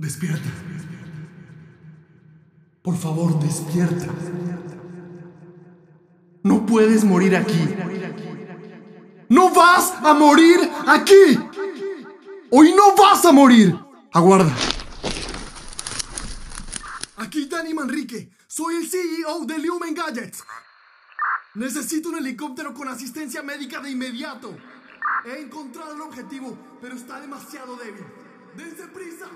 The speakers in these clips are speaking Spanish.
Despierta. Por favor, despierta. No puedes morir aquí. No vas a morir aquí. Hoy no vas a morir. Aguarda. Aquí Danny Manrique. Soy el CEO de Lumen Gadgets. Necesito un helicóptero con asistencia médica de inmediato. He encontrado el objetivo, pero está demasiado débil. ¡Dense prisa!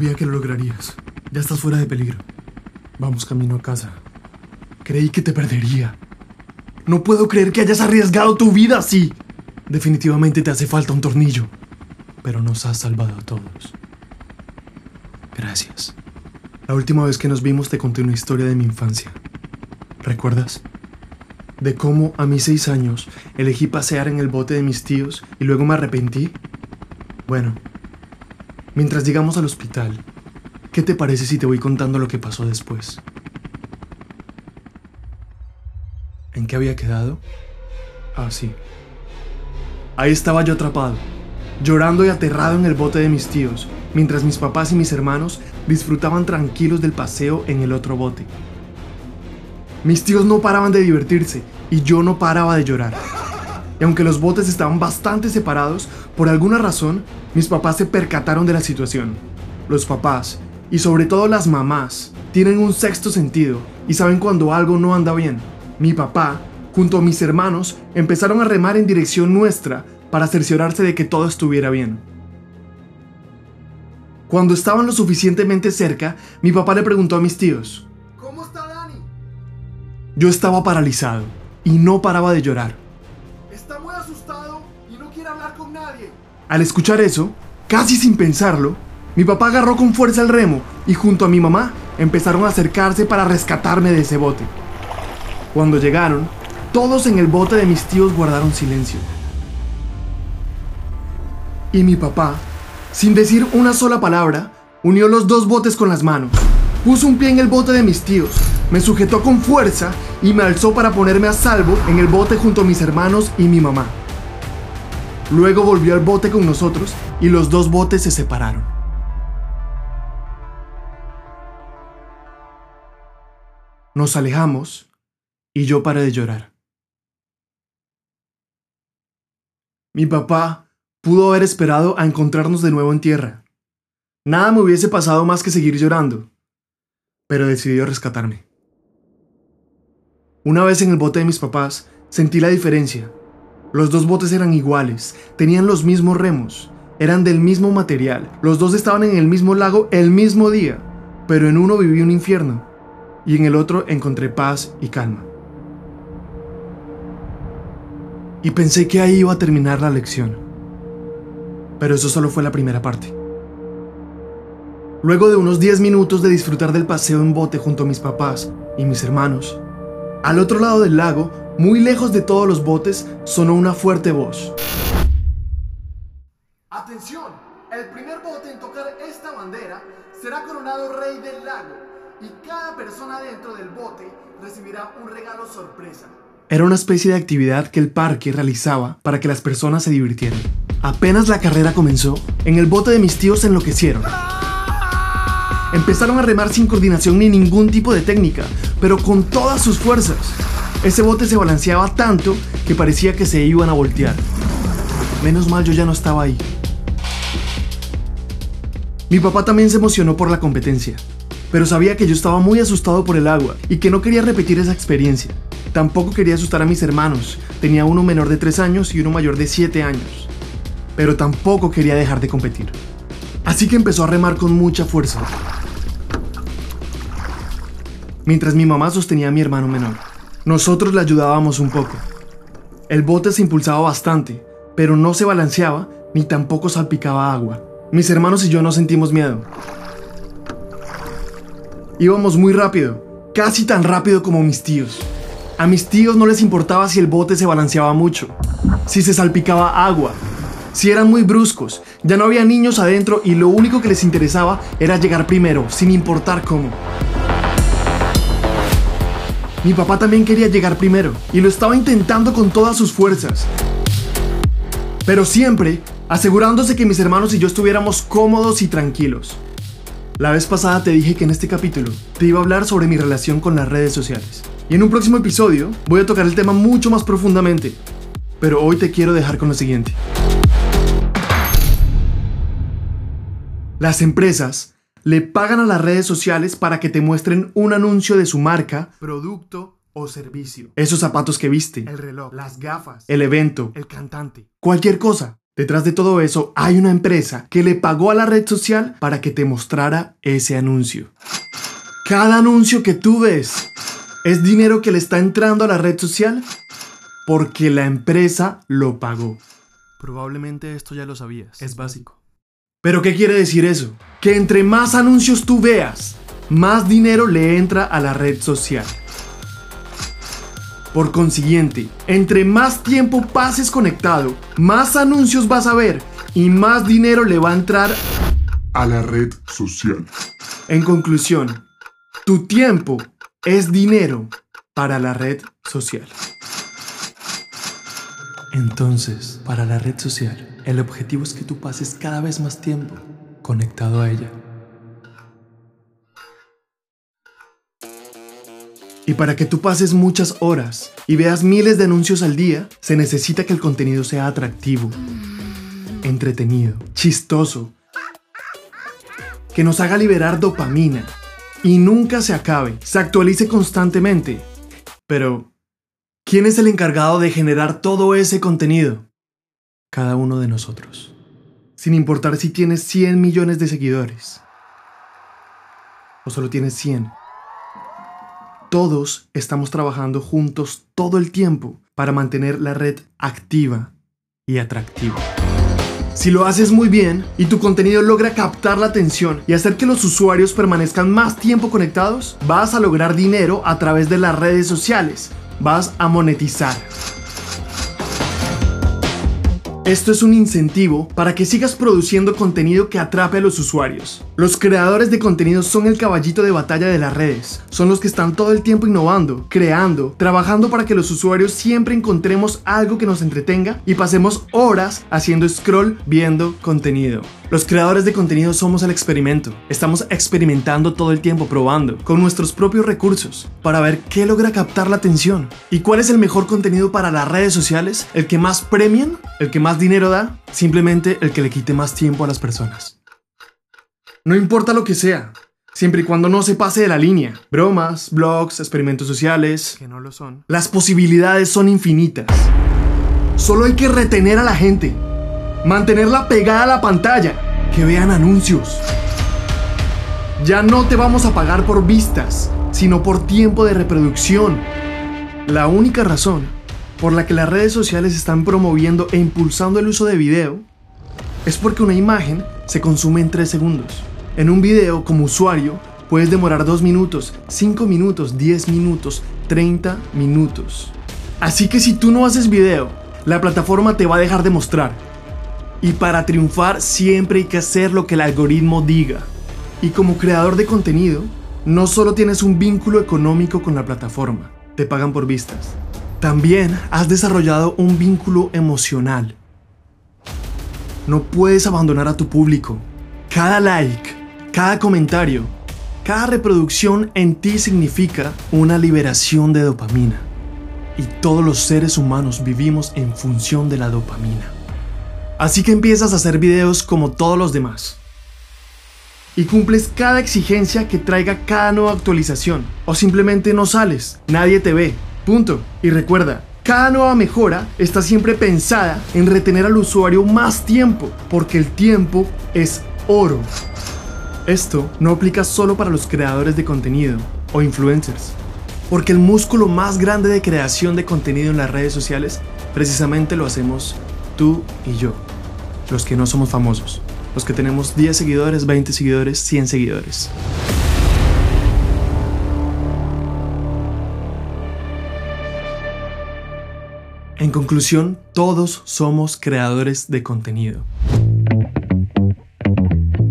Sabía que lo lograrías. Ya estás fuera de peligro. Vamos camino a casa. Creí que te perdería. No puedo creer que hayas arriesgado tu vida así. Definitivamente te hace falta un tornillo. Pero nos has salvado a todos. Gracias. La última vez que nos vimos te conté una historia de mi infancia. ¿Recuerdas? De cómo a mis seis años elegí pasear en el bote de mis tíos y luego me arrepentí. Bueno, mientras llegamos al hospital, ¿qué te parece si te voy contando lo que pasó después? ¿En qué había quedado? Ah, sí. Ahí estaba yo atrapado, llorando y aterrado en el bote de mis tíos, mientras mis papás y mis hermanos disfrutaban tranquilos del paseo en el otro bote. Mis tíos no paraban de divertirse y yo no paraba de llorar. Y aunque los botes estaban bastante separados, por alguna razón, mis papás se percataron de la situación. Los papás, y sobre todo las mamás, tienen un sexto sentido y saben cuando algo no anda bien. Mi papá, junto a mis hermanos, empezaron a remar en dirección nuestra para cerciorarse de que todo estuviera bien. Cuando estaban lo suficientemente cerca, mi papá le preguntó a mis tíos, ¿Cómo está Dani? Yo estaba paralizado y no paraba de llorar. Al escuchar eso, casi sin pensarlo, mi papá agarró con fuerza el remo y junto a mi mamá empezaron a acercarse para rescatarme de ese bote. Cuando llegaron, todos en el bote de mis tíos guardaron silencio. Y mi papá, sin decir una sola palabra, unió los dos botes con las manos, puso un pie en el bote de mis tíos, me sujetó con fuerza y me alzó para ponerme a salvo en el bote junto a mis hermanos y mi mamá. Luego volvió al bote con nosotros y los dos botes se separaron. Nos alejamos y yo paré de llorar. Mi papá pudo haber esperado a encontrarnos de nuevo en tierra. Nada me hubiese pasado más que seguir llorando, pero decidió rescatarme. Una vez en el bote de mis papás, sentí la diferencia. Los dos botes eran iguales, tenían los mismos remos, eran del mismo material, los dos estaban en el mismo lago el mismo día, pero en uno viví un infierno y en el otro encontré paz y calma. Y pensé que ahí iba a terminar la lección. Pero eso solo fue la primera parte. Luego de unos 10 minutos de disfrutar del paseo en bote junto a mis papás y mis hermanos, al otro lado del lago, muy lejos de todos los botes, sonó una fuerte voz. Atención, el primer bote en tocar esta bandera será coronado rey del lago y cada persona dentro del bote recibirá un regalo sorpresa. Era una especie de actividad que el parque realizaba para que las personas se divirtieran. Apenas la carrera comenzó, en el bote de mis tíos se enloquecieron. Empezaron a remar sin coordinación ni ningún tipo de técnica, pero con todas sus fuerzas. Ese bote se balanceaba tanto que parecía que se iban a voltear. Menos mal yo ya no estaba ahí. Mi papá también se emocionó por la competencia, pero sabía que yo estaba muy asustado por el agua y que no quería repetir esa experiencia. Tampoco quería asustar a mis hermanos, tenía uno menor de 3 años y uno mayor de 7 años. Pero tampoco quería dejar de competir. Así que empezó a remar con mucha fuerza. Mientras mi mamá sostenía a mi hermano menor. Nosotros le ayudábamos un poco. El bote se impulsaba bastante, pero no se balanceaba ni tampoco salpicaba agua. Mis hermanos y yo no sentimos miedo. Íbamos muy rápido, casi tan rápido como mis tíos. A mis tíos no les importaba si el bote se balanceaba mucho, si se salpicaba agua, si eran muy bruscos, ya no había niños adentro y lo único que les interesaba era llegar primero, sin importar cómo. Mi papá también quería llegar primero y lo estaba intentando con todas sus fuerzas. Pero siempre asegurándose que mis hermanos y yo estuviéramos cómodos y tranquilos. La vez pasada te dije que en este capítulo te iba a hablar sobre mi relación con las redes sociales. Y en un próximo episodio voy a tocar el tema mucho más profundamente. Pero hoy te quiero dejar con lo siguiente. Las empresas le pagan a las redes sociales para que te muestren un anuncio de su marca, producto o servicio. esos zapatos que viste, El reloj, las gafas, el evento, el cantante. cualquier cosa. Detrás de todo eso hay una empresa que le pagó a la red social para que te mostrara ese anuncio. Cada anuncio que tú ves es dinero que le está entrando a la red social porque la empresa lo pagó. Probablemente esto ya lo sabías. Es básico. ¿Pero qué quiere decir eso? Que entre más anuncios tú veas, más dinero le entra a la red social. Por consiguiente, entre más tiempo pases conectado, más anuncios vas a ver y más dinero le va a entrar. a la red social. En conclusión, tu tiempo es dinero para la red social. Entonces, para la red social, el objetivo es que tú pases cada vez más tiempo conectado a ella. Y para que tú pases muchas horas y veas miles de anuncios al día, se necesita que el contenido sea atractivo, entretenido, chistoso, que nos haga liberar dopamina y nunca se acabe, se actualice constantemente. Pero, ¿quién es el encargado de generar todo ese contenido? Cada uno de nosotros. Sin importar si tienes 100 millones de seguidores o solo tienes 100. Todos estamos trabajando juntos todo el tiempo para mantener la red activa y atractiva. Si lo haces muy bien y tu contenido logra captar la atención y hacer que los usuarios permanezcan más tiempo conectados, vas a lograr dinero a través de las redes sociales. Vas a monetizar. Esto es un incentivo para que sigas produciendo contenido que atrape a los usuarios. Los creadores de contenido son el caballito de batalla de las redes. Son los que están todo el tiempo innovando, creando, trabajando para que los usuarios siempre encontremos algo que nos entretenga y pasemos horas haciendo scroll viendo contenido. Los creadores de contenido somos el experimento. Estamos experimentando todo el tiempo, probando, con nuestros propios recursos, para ver qué logra captar la atención. ¿Y cuál es el mejor contenido para las redes sociales? ¿El que más premian? ¿El que más dinero da? Simplemente el que le quite más tiempo a las personas. No importa lo que sea, siempre y cuando no se pase de la línea. Bromas, blogs, experimentos sociales. Que no lo son. Las posibilidades son infinitas. Solo hay que retener a la gente. Mantenerla pegada a la pantalla. Que vean anuncios. Ya no te vamos a pagar por vistas, sino por tiempo de reproducción. La única razón por la que las redes sociales están promoviendo e impulsando el uso de video es porque una imagen se consume en 3 segundos. En un video, como usuario, puedes demorar 2 minutos, 5 minutos, 10 minutos, 30 minutos. Así que si tú no haces video, la plataforma te va a dejar de mostrar. Y para triunfar siempre hay que hacer lo que el algoritmo diga. Y como creador de contenido, no solo tienes un vínculo económico con la plataforma, te pagan por vistas. También has desarrollado un vínculo emocional. No puedes abandonar a tu público. Cada like, cada comentario, cada reproducción en ti significa una liberación de dopamina. Y todos los seres humanos vivimos en función de la dopamina. Así que empiezas a hacer videos como todos los demás. Y cumples cada exigencia que traiga cada nueva actualización. O simplemente no sales, nadie te ve. Punto. Y recuerda, cada nueva mejora está siempre pensada en retener al usuario más tiempo, porque el tiempo es oro. Esto no aplica solo para los creadores de contenido o influencers, porque el músculo más grande de creación de contenido en las redes sociales precisamente lo hacemos tú y yo, los que no somos famosos, los que tenemos 10 seguidores, 20 seguidores, 100 seguidores. En conclusión, todos somos creadores de contenido.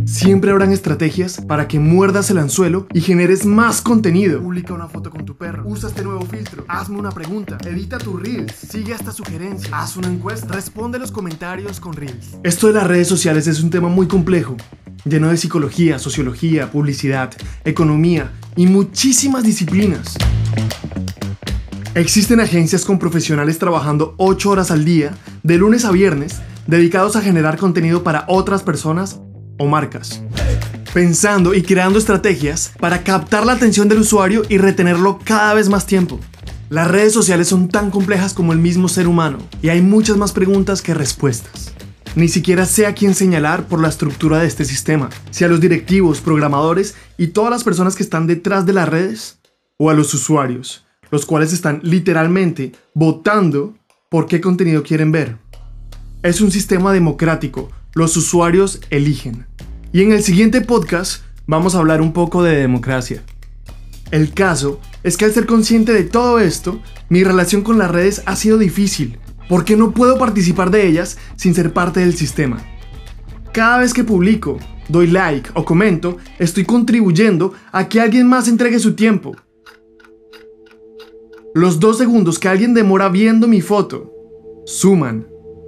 Siempre habrán estrategias para que muerdas el anzuelo y generes más contenido. Publica una foto con tu perro. Usa este nuevo filtro. Hazme una pregunta. Edita tu Reels. Sigue esta sugerencia. Haz una encuesta. Responde los comentarios con Reels. Esto de las redes sociales es un tema muy complejo, lleno de psicología, sociología, publicidad, economía y muchísimas disciplinas. Existen agencias con profesionales trabajando 8 horas al día, de lunes a viernes, dedicados a generar contenido para otras personas o marcas. Pensando y creando estrategias para captar la atención del usuario y retenerlo cada vez más tiempo. Las redes sociales son tan complejas como el mismo ser humano y hay muchas más preguntas que respuestas. Ni siquiera sé a quién señalar por la estructura de este sistema, si a los directivos, programadores y todas las personas que están detrás de las redes, o a los usuarios, los cuales están literalmente votando por qué contenido quieren ver. Es un sistema democrático, los usuarios eligen. Y en el siguiente podcast vamos a hablar un poco de democracia. El caso es que al ser consciente de todo esto, mi relación con las redes ha sido difícil, porque no puedo participar de ellas sin ser parte del sistema. Cada vez que publico, doy like o comento, estoy contribuyendo a que alguien más entregue su tiempo. Los dos segundos que alguien demora viendo mi foto suman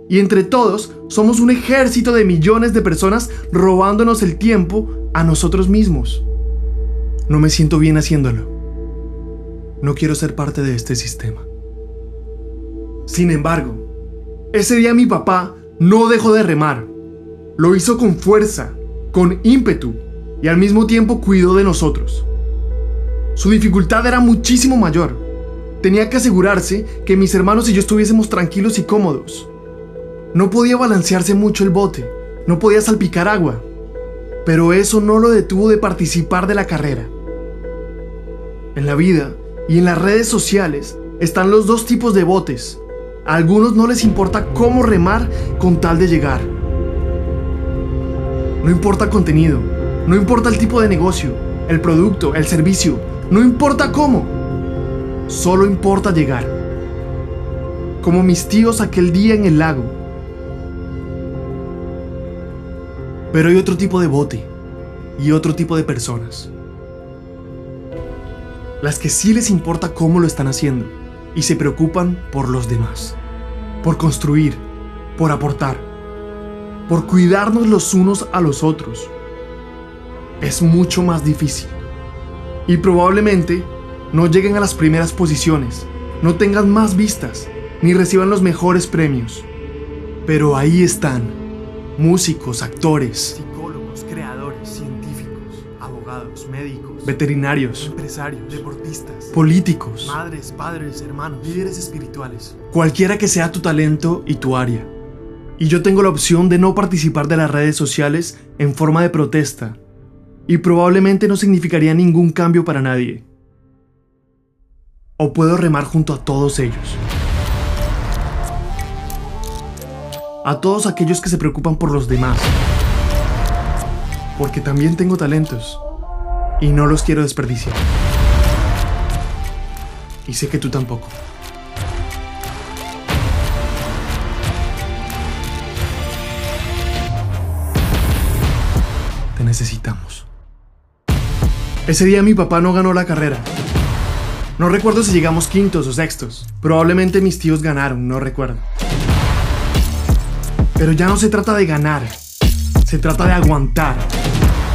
y entre todos somos un ejército de millones de personas robándonos el tiempo a nosotros mismos. No me siento bien haciéndolo. No quiero ser parte de este sistema. Sin embargo, ese día mi papá no dejó de remar. Lo hizo con fuerza, con ímpetu y al mismo tiempo cuidó de nosotros. Su dificultad era muchísimo mayor. Tenía que asegurarse que mis hermanos y yo estuviésemos tranquilos y cómodos. No podía balancearse mucho el bote, no podía salpicar agua, pero eso no lo detuvo de participar de la carrera. En la vida y en las redes sociales están los dos tipos de botes. A algunos no les importa cómo remar con tal de llegar. No importa contenido, no importa el tipo de negocio, el producto, el servicio, no importa cómo. Solo importa llegar. Como mis tíos aquel día en el lago Pero hay otro tipo de bote y otro tipo de personas. Las que sí les importa cómo lo están haciendo y se preocupan por los demás, por construir, por aportar, por cuidarnos los unos a los otros. Es mucho más difícil. Y probablemente no lleguen a las primeras posiciones, no tengan más vistas, ni reciban los mejores premios. Pero ahí están músicos, actores, Psicólogos, creadores, científicos, abogados, médicos, veterinarios, empresarios, deportistas, políticos, madres, padres, hermanos, líderes espirituales. cualquiera que sea tu talento y tu área. Y yo tengo la opción de no participar de las redes sociales en forma de protesta. Y probablemente no significaría ningún cambio para nadie. O puedo remar junto a todos ellos. A todos aquellos que se preocupan por los demás. Porque también tengo talentos. Y no los quiero desperdiciar. Y sé que tú tampoco. Te necesitamos. Ese día mi papá no ganó la carrera. No recuerdo si llegamos quintos o sextos. Probablemente mis tíos ganaron, no recuerdo. Pero ya no se trata de ganar. Se trata de aguantar,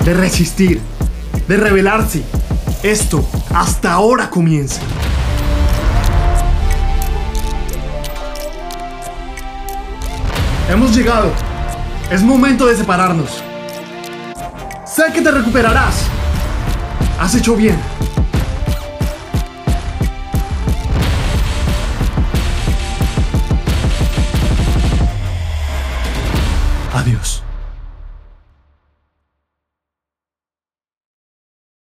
de resistir, de rebelarse. Esto hasta ahora comienza. Hemos llegado. Es momento de separarnos. Sé que te recuperarás. Has hecho bien.